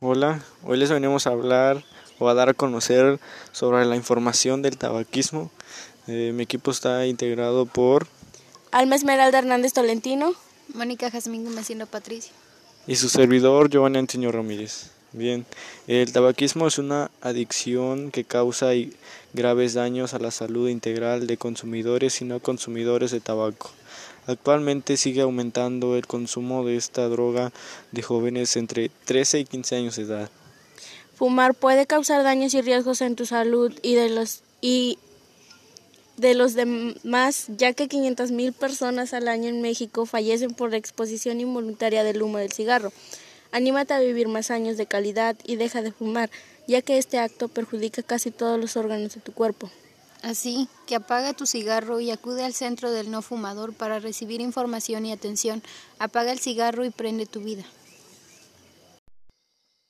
Hola, hoy les venimos a hablar o a dar a conocer sobre la información del tabaquismo. Eh, mi equipo está integrado por Alma Esmeralda Hernández Tolentino, Mónica Jazmín Mecino Patricio y su servidor Giovanni Antonio Ramírez. Bien, el tabaquismo es una adicción que causa graves daños a la salud integral de consumidores y no consumidores de tabaco. Actualmente sigue aumentando el consumo de esta droga de jóvenes entre 13 y 15 años de edad. Fumar puede causar daños y riesgos en tu salud y de los y de los demás, ya que 500.000 personas al año en México fallecen por la exposición involuntaria del humo del cigarro. Anímate a vivir más años de calidad y deja de fumar, ya que este acto perjudica casi todos los órganos de tu cuerpo. Así que apaga tu cigarro y acude al centro del no fumador para recibir información y atención. Apaga el cigarro y prende tu vida.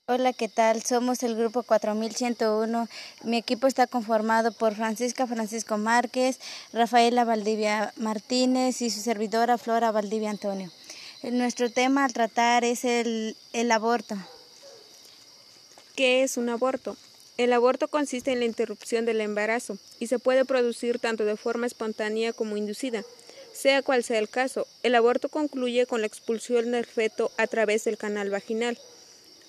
Hola, ¿qué tal? Somos el grupo 4101. Mi equipo está conformado por Francisca Francisco Márquez, Rafaela Valdivia Martínez y su servidora Flora Valdivia Antonio. Nuestro tema al tratar es el, el aborto. ¿Qué es un aborto? El aborto consiste en la interrupción del embarazo y se puede producir tanto de forma espontánea como inducida. Sea cual sea el caso, el aborto concluye con la expulsión del feto a través del canal vaginal.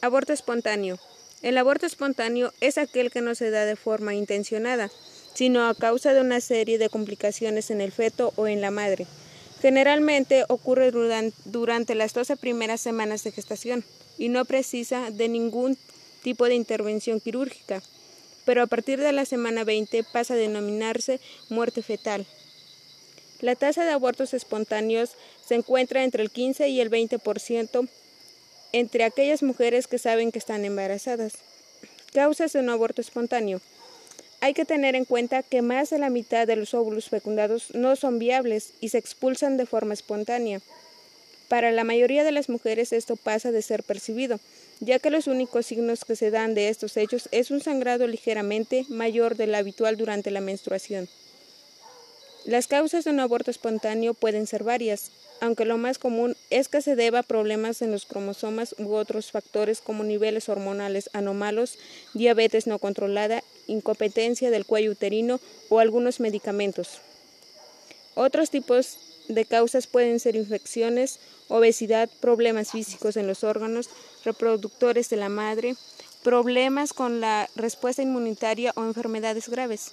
Aborto espontáneo. El aborto espontáneo es aquel que no se da de forma intencionada, sino a causa de una serie de complicaciones en el feto o en la madre. Generalmente ocurre durante las 12 primeras semanas de gestación y no precisa de ningún tipo de intervención quirúrgica, pero a partir de la semana 20 pasa a denominarse muerte fetal. La tasa de abortos espontáneos se encuentra entre el 15 y el 20% entre aquellas mujeres que saben que están embarazadas. Causas de un aborto espontáneo. Hay que tener en cuenta que más de la mitad de los óvulos fecundados no son viables y se expulsan de forma espontánea. Para la mayoría de las mujeres esto pasa de ser percibido, ya que los únicos signos que se dan de estos hechos es un sangrado ligeramente mayor del habitual durante la menstruación. Las causas de un aborto espontáneo pueden ser varias, aunque lo más común es que se deba a problemas en los cromosomas u otros factores como niveles hormonales anómalos, diabetes no controlada, incompetencia del cuello uterino o algunos medicamentos. Otros tipos de causas pueden ser infecciones, obesidad, problemas físicos en los órganos reproductores de la madre, problemas con la respuesta inmunitaria o enfermedades graves.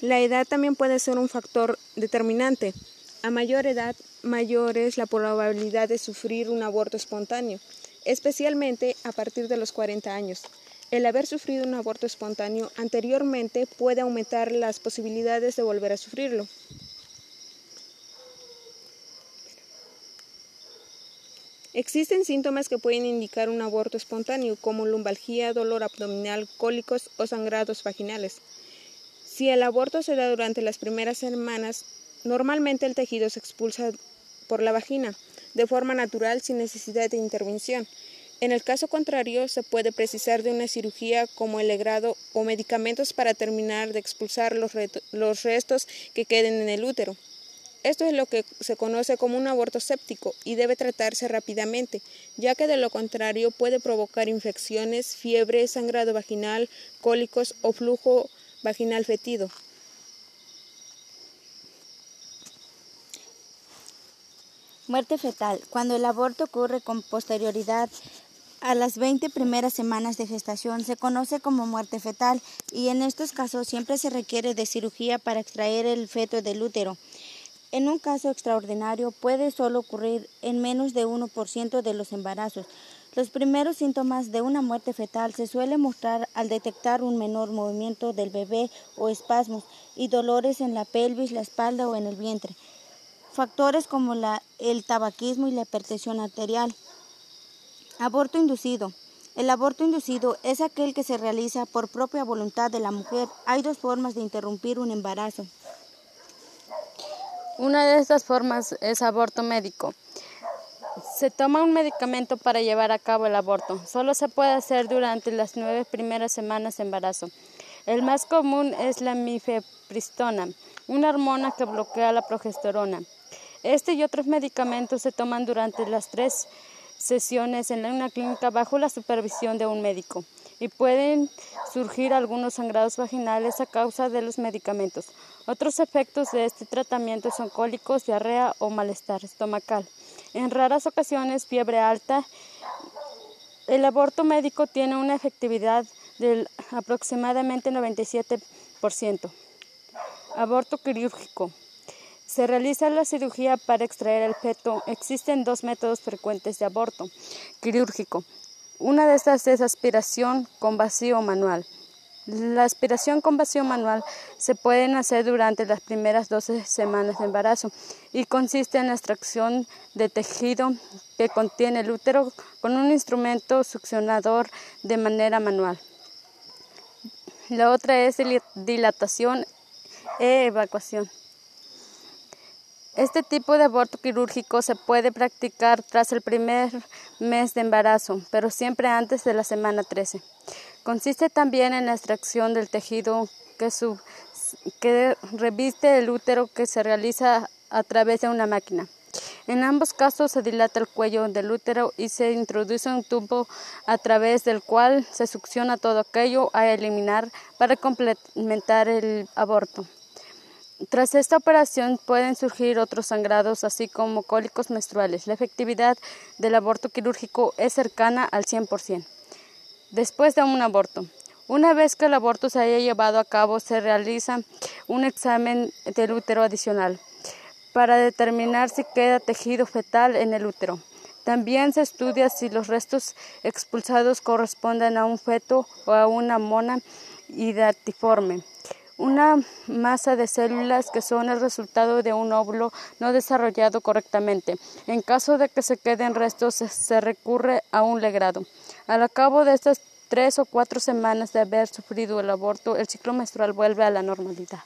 La edad también puede ser un factor determinante. A mayor edad, mayor es la probabilidad de sufrir un aborto espontáneo, especialmente a partir de los 40 años. El haber sufrido un aborto espontáneo anteriormente puede aumentar las posibilidades de volver a sufrirlo. Existen síntomas que pueden indicar un aborto espontáneo, como lumbalgia, dolor abdominal, cólicos o sangrados vaginales. Si el aborto se da durante las primeras semanas, Normalmente el tejido se expulsa por la vagina de forma natural sin necesidad de intervención. En el caso contrario, se puede precisar de una cirugía como el legrado o medicamentos para terminar de expulsar los, los, restos que queden en el útero. Esto es lo que se conoce como un aborto séptico y debe tratarse rápidamente, ya que de lo contrario puede provocar infecciones, fiebre, sangrado vaginal, cólicos o flujo vaginal fetido. Muerte fetal. Cuando el aborto ocurre con posterioridad a las 20 primeras semanas de gestación se conoce como muerte fetal y en estos casos siempre se requiere de cirugía para extraer el feto del útero. En un caso extraordinario puede solo ocurrir en menos de 1% de los embarazos. Los primeros síntomas de una muerte fetal se suelen mostrar al detectar un menor movimiento del bebé o espasmos y dolores en la pelvis, la espalda o en el vientre. Factores como el tabaquismo y la hipertensión arterial. Aborto inducido. El aborto inducido es aquel que se realiza por propia voluntad de la mujer. Hay dos formas de interrumpir un embarazo. Una de estas formas es aborto médico. Se toma un medicamento para llevar a cabo el aborto. Solo se puede hacer durante las nueve primeras semanas de embarazo. El más común es la mifepristona, una hormona que bloquea la progesterona. Este y otros medicamentos se toman durante las tres sesiones en una clínica bajo la supervisión de un médico y pueden surgir algunos sangrados vaginales a causa de los medicamentos. Otros efectos de este tratamiento son cólicos, diarrea o malestar estomacal. En raras ocasiones, fiebre alta. El aborto médico tiene una efectividad del aproximadamente 97%. Aborto quirúrgico. Se realiza la cirugía para extraer el feto. Existen dos métodos frecuentes de aborto quirúrgico. Una de estas es aspiración con vacío manual. La aspiración con vacío manual se puede hacer durante las primeras 12 semanas de embarazo y consiste en la extracción de tejido que contiene el útero con un instrumento succionador de manera manual. La otra es dilatación e evacuación. Este tipo de aborto quirúrgico se puede practicar tras el primer mes de embarazo, pero siempre antes de la semana 13. Consiste también en la extracción del tejido que, reviste el útero que se realiza a través de una máquina. En ambos casos se dilata el cuello del útero y se introduce un tubo a través del cual se succiona todo aquello a eliminar para complementar el aborto. Tras esta operación pueden surgir otros sangrados, así como cólicos menstruales. La efectividad del aborto quirúrgico es cercana al 100%. Después de un aborto. Una vez que el aborto se haya llevado a cabo, se realiza un examen del útero adicional para determinar si queda tejido fetal en el útero. También se estudia si los restos expulsados corresponden a un feto o a una mona hidatiforme una masa de células que son el resultado de un óvulo no desarrollado correctamente. En caso de que se queden restos, se recurre a un legrado. Al cabo de estas tres o cuatro semanas de haber sufrido el aborto, el ciclo menstrual vuelve a la normalidad.